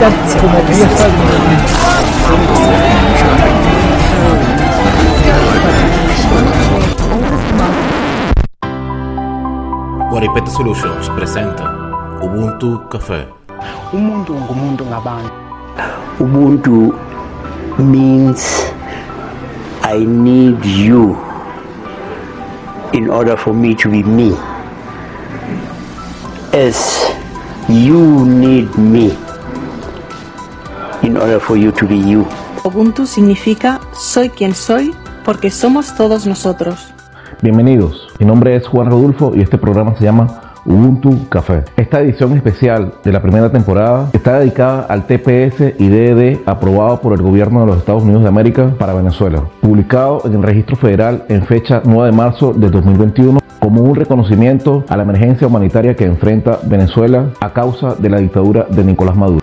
necesitan como que ya Guaripete Solutions presenta Ubuntu Café. umuntu ngumuntu ngabantu. Ubuntu means i need you in order for me to be me. As you need me in order for you to be you Ubuntu significa soy quien soy porque somos todos nosotros. Bienvenidos, mi nombre es Juan Rodulfo y este programa se llama Ubuntu Café. Esta edición especial de la primera temporada está dedicada al TPS y DED aprobado por el gobierno de los Estados Unidos de América para Venezuela, publicado en el registro federal en fecha 9 de marzo de 2021 como un reconocimiento a la emergencia humanitaria que enfrenta Venezuela a causa de la dictadura de Nicolás Maduro.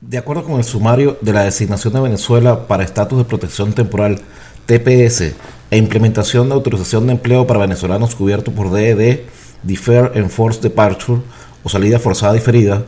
De acuerdo con el sumario de la designación de Venezuela para estatus de protección temporal TPS e implementación de autorización de empleo para venezolanos cubiertos por DED, Defer Enforced Departure o salida forzada diferida,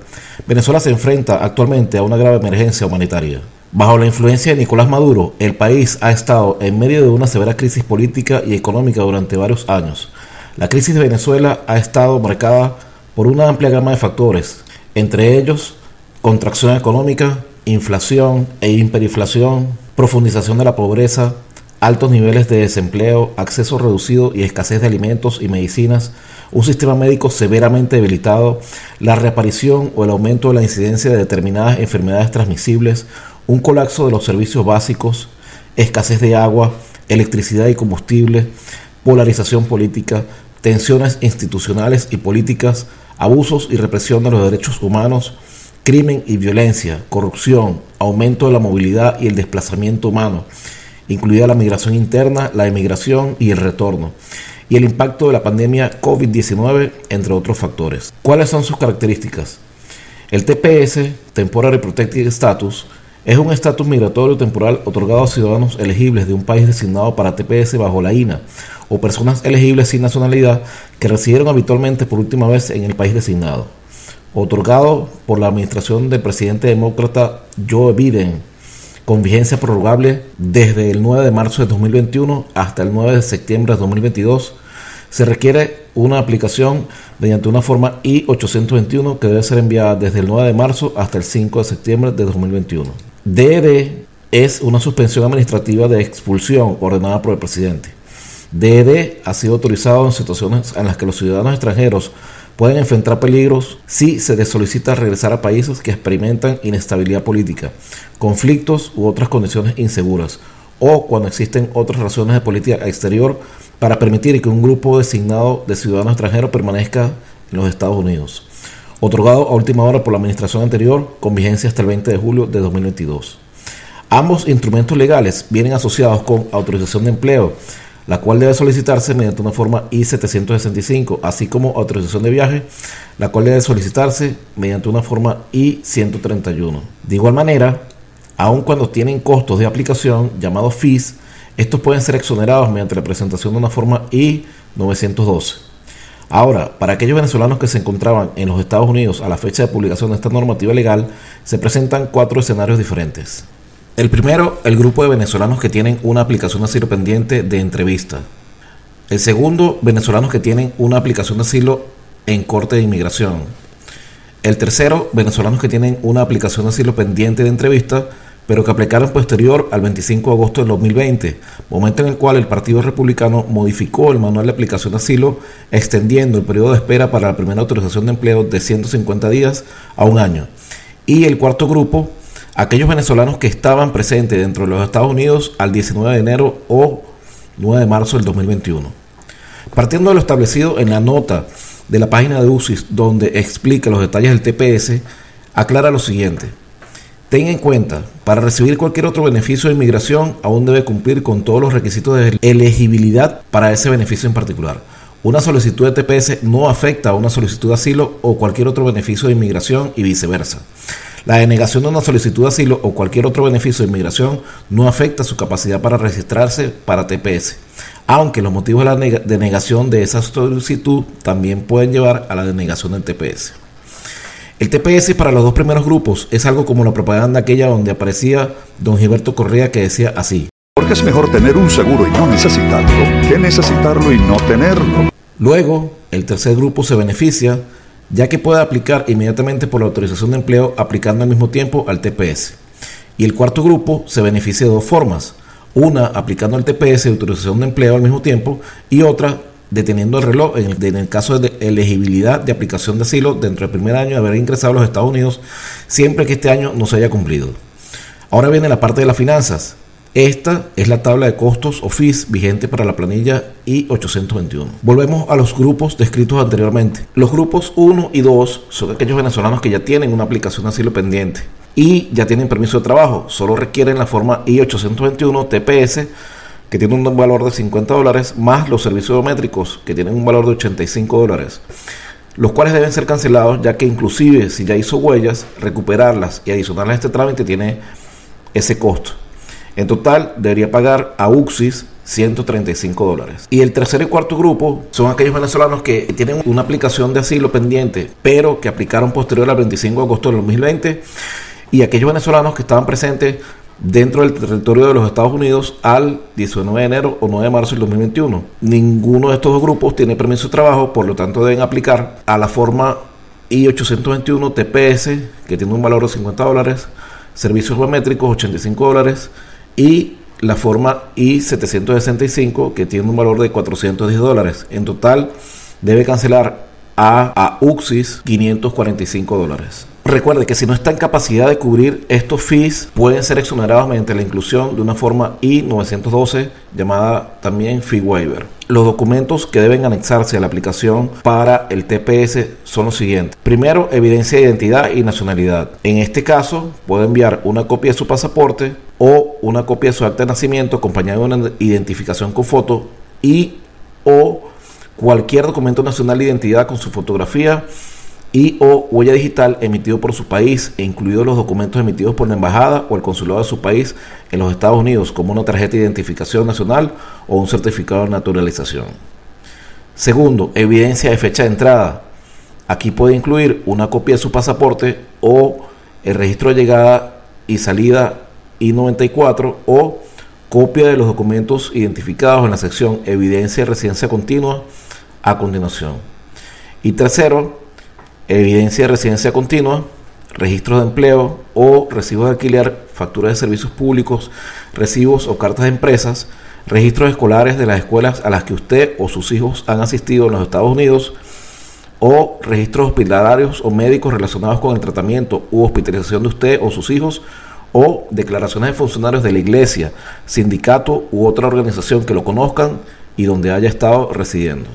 Venezuela se enfrenta actualmente a una grave emergencia humanitaria. Bajo la influencia de Nicolás Maduro, el país ha estado en medio de una severa crisis política y económica durante varios años. La crisis de Venezuela ha estado marcada por una amplia gama de factores, entre ellos contracción económica, inflación e hiperinflación, profundización de la pobreza, altos niveles de desempleo, acceso reducido y escasez de alimentos y medicinas, un sistema médico severamente debilitado, la reaparición o el aumento de la incidencia de determinadas enfermedades transmisibles, un colapso de los servicios básicos, escasez de agua, electricidad y combustible, polarización política, tensiones institucionales y políticas, abusos y represión de los derechos humanos, crimen y violencia, corrupción, aumento de la movilidad y el desplazamiento humano, incluida la migración interna, la emigración y el retorno, y el impacto de la pandemia COVID-19, entre otros factores. ¿Cuáles son sus características? El TPS, Temporary Protected Status, es un estatus migratorio temporal otorgado a ciudadanos elegibles de un país designado para TPS bajo la INA o personas elegibles sin nacionalidad que residieron habitualmente por última vez en el país designado. Otorgado por la administración del presidente demócrata Joe Biden con vigencia prorrogable desde el 9 de marzo de 2021 hasta el 9 de septiembre de 2022, se requiere una aplicación mediante una forma I-821 que debe ser enviada desde el 9 de marzo hasta el 5 de septiembre de 2021. DED es una suspensión administrativa de expulsión ordenada por el presidente. DED ha sido autorizado en situaciones en las que los ciudadanos extranjeros pueden enfrentar peligros si se les solicita regresar a países que experimentan inestabilidad política, conflictos u otras condiciones inseguras, o cuando existen otras razones de política exterior para permitir que un grupo designado de ciudadanos extranjeros permanezca en los Estados Unidos. Otorgado a última hora por la administración anterior con vigencia hasta el 20 de julio de 2022. Ambos instrumentos legales vienen asociados con autorización de empleo, la cual debe solicitarse mediante una forma I-765, así como autorización de viaje, la cual debe solicitarse mediante una forma I-131. De igual manera, aun cuando tienen costos de aplicación llamados fees, estos pueden ser exonerados mediante la presentación de una forma I-912. Ahora, para aquellos venezolanos que se encontraban en los Estados Unidos a la fecha de publicación de esta normativa legal, se presentan cuatro escenarios diferentes. El primero, el grupo de venezolanos que tienen una aplicación de asilo pendiente de entrevista. El segundo, venezolanos que tienen una aplicación de asilo en corte de inmigración. El tercero, venezolanos que tienen una aplicación de asilo pendiente de entrevista, pero que aplicaron posterior al 25 de agosto del 2020, momento en el cual el Partido Republicano modificó el manual de aplicación de asilo, extendiendo el periodo de espera para la primera autorización de empleo de 150 días a un año. Y el cuarto grupo, aquellos venezolanos que estaban presentes dentro de los Estados Unidos al 19 de enero o 9 de marzo del 2021. Partiendo de lo establecido en la nota de la página de UCIS donde explica los detalles del TPS, aclara lo siguiente. Ten en cuenta, para recibir cualquier otro beneficio de inmigración aún debe cumplir con todos los requisitos de elegibilidad para ese beneficio en particular. Una solicitud de TPS no afecta a una solicitud de asilo o cualquier otro beneficio de inmigración y viceversa. La denegación de una solicitud de asilo o cualquier otro beneficio de inmigración no afecta su capacidad para registrarse para TPS, aunque los motivos de la denegación de esa solicitud también pueden llevar a la denegación del TPS. El TPS para los dos primeros grupos es algo como la propaganda aquella donde aparecía don Gilberto Correa que decía así. Porque es mejor tener un seguro y no necesitarlo que necesitarlo y no tenerlo. Luego, el tercer grupo se beneficia ya que puede aplicar inmediatamente por la autorización de empleo aplicando al mismo tiempo al TPS. Y el cuarto grupo se beneficia de dos formas. Una aplicando el TPS de autorización de empleo al mismo tiempo y otra deteniendo el reloj en en el, caso de elegibilidad de aplicación de asilo dentro del primer año de haber ingresado a los Estados Unidos, siempre que este año no se haya cumplido. Ahora viene la parte de las finanzas. Esta es la tabla de costos o vigente para la planilla I-821. Volvemos a los grupos descritos anteriormente. Los grupos 1 y 2 son aquellos venezolanos que ya tienen una aplicación de asilo pendiente y ya tienen permiso de trabajo. Solo requieren la forma I-821 TPS que tiene un valor de 50 dólares, más los servicios biométricos, que tienen un valor de 85 dólares, los cuales deben ser cancelados, ya que inclusive si ya hizo huellas, recuperarlas y adicionarlas a este trámite tiene ese costo. En total, debería pagar a UXIS 135 dólares. Y el tercer y cuarto grupo son aquellos venezolanos que tienen una aplicación de asilo pendiente, pero que aplicaron posterior al 25 de agosto del 2020, y aquellos venezolanos que estaban presentes dentro del territorio de los Estados Unidos al 19 de enero o 9 de marzo del 2021. Ninguno de estos dos grupos tiene permiso de trabajo, por lo tanto deben aplicar a la forma I-821 TPS, que tiene un valor de 50 dólares, servicios biométricos 85 dólares y la forma I-765, que tiene un valor de 410 dólares. En total debe cancelar a, a UXIS 545 dólares. Recuerde que si no está en capacidad de cubrir estos fees, pueden ser exonerados mediante la inclusión de una forma I-912 llamada también Fee Waiver. Los documentos que deben anexarse a la aplicación para el TPS son los siguientes. Primero, evidencia de identidad y nacionalidad. En este caso, puede enviar una copia de su pasaporte o una copia de su acta de nacimiento acompañada de una identificación con foto y o cualquier documento nacional de identidad con su fotografía y o huella digital emitido por su país e incluidos los documentos emitidos por la embajada o el consulado de su país en los Estados Unidos como una tarjeta de identificación nacional o un certificado de naturalización. Segundo, evidencia de fecha de entrada. Aquí puede incluir una copia de su pasaporte o el registro de llegada y salida I-94 o copia de los documentos identificados en la sección Evidencia de residencia continua a continuación. Y tercero, evidencia de residencia continua, registros de empleo o recibos de alquiler, facturas de servicios públicos, recibos o cartas de empresas, registros escolares de las escuelas a las que usted o sus hijos han asistido en los Estados Unidos, o registros hospitalarios o médicos relacionados con el tratamiento u hospitalización de usted o sus hijos, o declaraciones de funcionarios de la iglesia, sindicato u otra organización que lo conozcan y donde haya estado residiendo.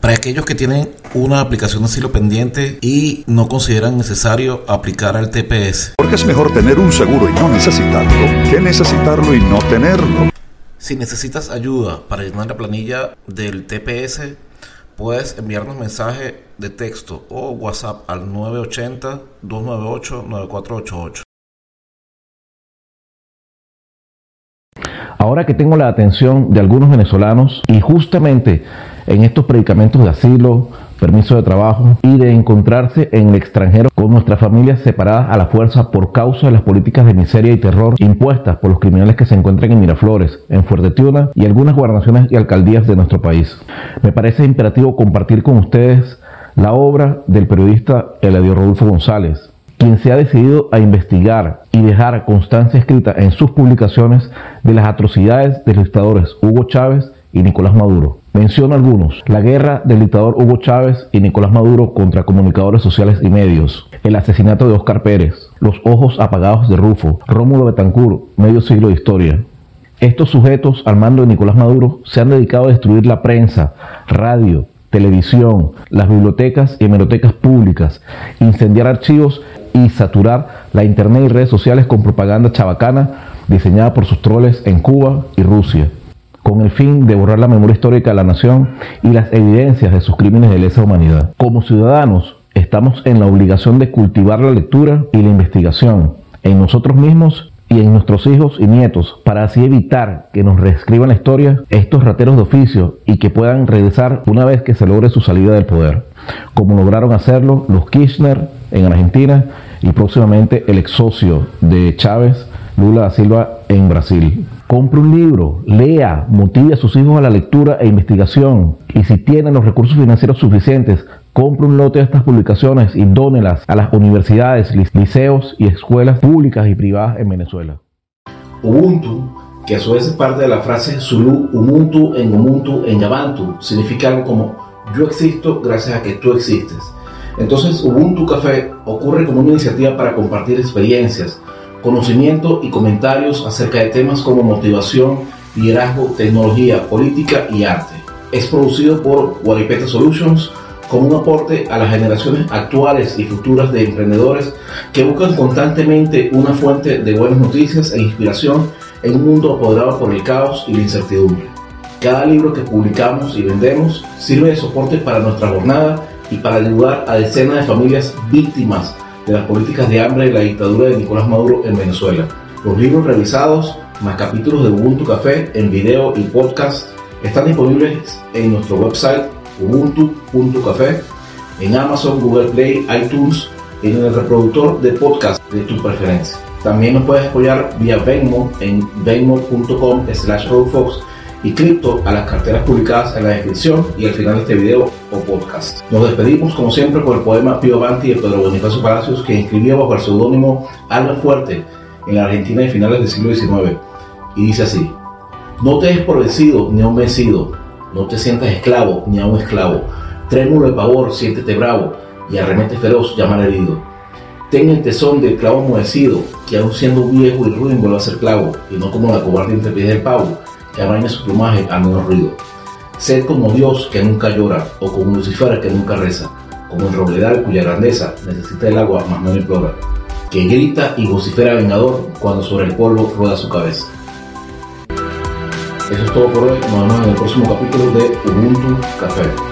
Para aquellos que tienen una aplicación de asilo pendiente y no consideran necesario aplicar al TPS. Porque es mejor tener un seguro y no necesitarlo que necesitarlo y no tenerlo. Si necesitas ayuda para llenar la planilla del TPS, puedes enviarnos mensaje de texto o WhatsApp al 980-298-9488. Ahora que tengo la atención de algunos venezolanos y justamente en estos predicamentos de asilo, permiso de trabajo y de encontrarse en el extranjero con nuestras familias separadas a la fuerza por causa de las políticas de miseria y terror impuestas por los criminales que se encuentran en Miraflores, en Fuerte Tiuna y algunas gobernaciones y alcaldías de nuestro país. Me parece imperativo compartir con ustedes la obra del periodista Eladio Rodolfo González, quien se ha decidido a investigar y dejar constancia escrita en sus publicaciones de las atrocidades de los dictadores Hugo Chávez y Nicolás Maduro. Menciono algunos. La guerra del dictador Hugo Chávez y Nicolás Maduro contra comunicadores sociales y medios. El asesinato de Oscar Pérez. Los ojos apagados de Rufo. Rómulo Betancourt. Medio siglo de historia. Estos sujetos al mando de Nicolás Maduro se han dedicado a destruir la prensa, radio, televisión, las bibliotecas y hemerotecas públicas, incendiar archivos y saturar la internet y redes sociales con propaganda chabacana diseñada por sus troles en Cuba y Rusia con el fin de borrar la memoria histórica de la nación y las evidencias de sus crímenes de lesa humanidad. Como ciudadanos, estamos en la obligación de cultivar la lectura y la investigación en nosotros mismos y en nuestros hijos y nietos para así evitar que nos reescriban la historia estos rateros de oficio y que puedan regresar una vez que se logre su salida del poder. como lograron hacerlo los Kirchner en Argentina y próximamente el ex socio de Chávez, Lula da Silva, en Brasil. Compre un libro, lea, motive a sus hijos a la lectura e investigación. Y si tienen los recursos financieros suficientes, compre un lote de estas publicaciones y dónelas a las universidades, liceos y escuelas públicas y privadas en Venezuela. Ubuntu, que a su vez es parte de la frase Zulu Ubuntu en Ubuntu en Yabantu, significa algo como yo existo gracias a que tú existes. Entonces Ubuntu Café ocurre como una iniciativa para compartir experiencias, conocimiento y comentarios acerca de temas como motivación, liderazgo, tecnología, política y arte. Es producido por Guaripeta Solutions como un aporte a las generaciones actuales y futuras de emprendedores que buscan constantemente una fuente de buenas noticias e inspiración en un mundo apoderado por el caos y la incertidumbre. Cada libro que publicamos y vendemos sirve de soporte para nuestra jornada y para ayudar a decenas de familias víctimas de las políticas de hambre y la dictadura de Nicolás Maduro en Venezuela. Los libros revisados, más capítulos de Ubuntu Café en video y podcast, están disponibles en nuestro website ubuntu.café, en Amazon, Google Play, iTunes, en el reproductor de podcast de tu preferencia. También nos puedes apoyar vía Venmo en venmo.com slash y cripto a las carteras publicadas en la descripción y al final de este video podcast. Nos despedimos como siempre con el poema Pío Banti de Pedro Bonifacio Palacios que escribió bajo el seudónimo Alma Fuerte en Argentina de finales del siglo XIX y dice así No te des por vencido ni un vencido, no te sientas esclavo ni a un esclavo, trémulo de pavor, siéntete bravo y arremete feroz, llama herido. Ten el tesón del clavo amoecido, que aún siendo viejo y ruin vuelve a ser clavo, y no como la cobarde entre pies del pavo, que amaña su plumaje al menor ruido. Sed como Dios que nunca llora, o como Lucifer que nunca reza, como el robledal cuya grandeza necesita el agua mas no implora, que grita y vocifera vengador cuando sobre el polvo rueda su cabeza. Eso es todo por hoy, nos vemos en el próximo capítulo de Ubuntu Café.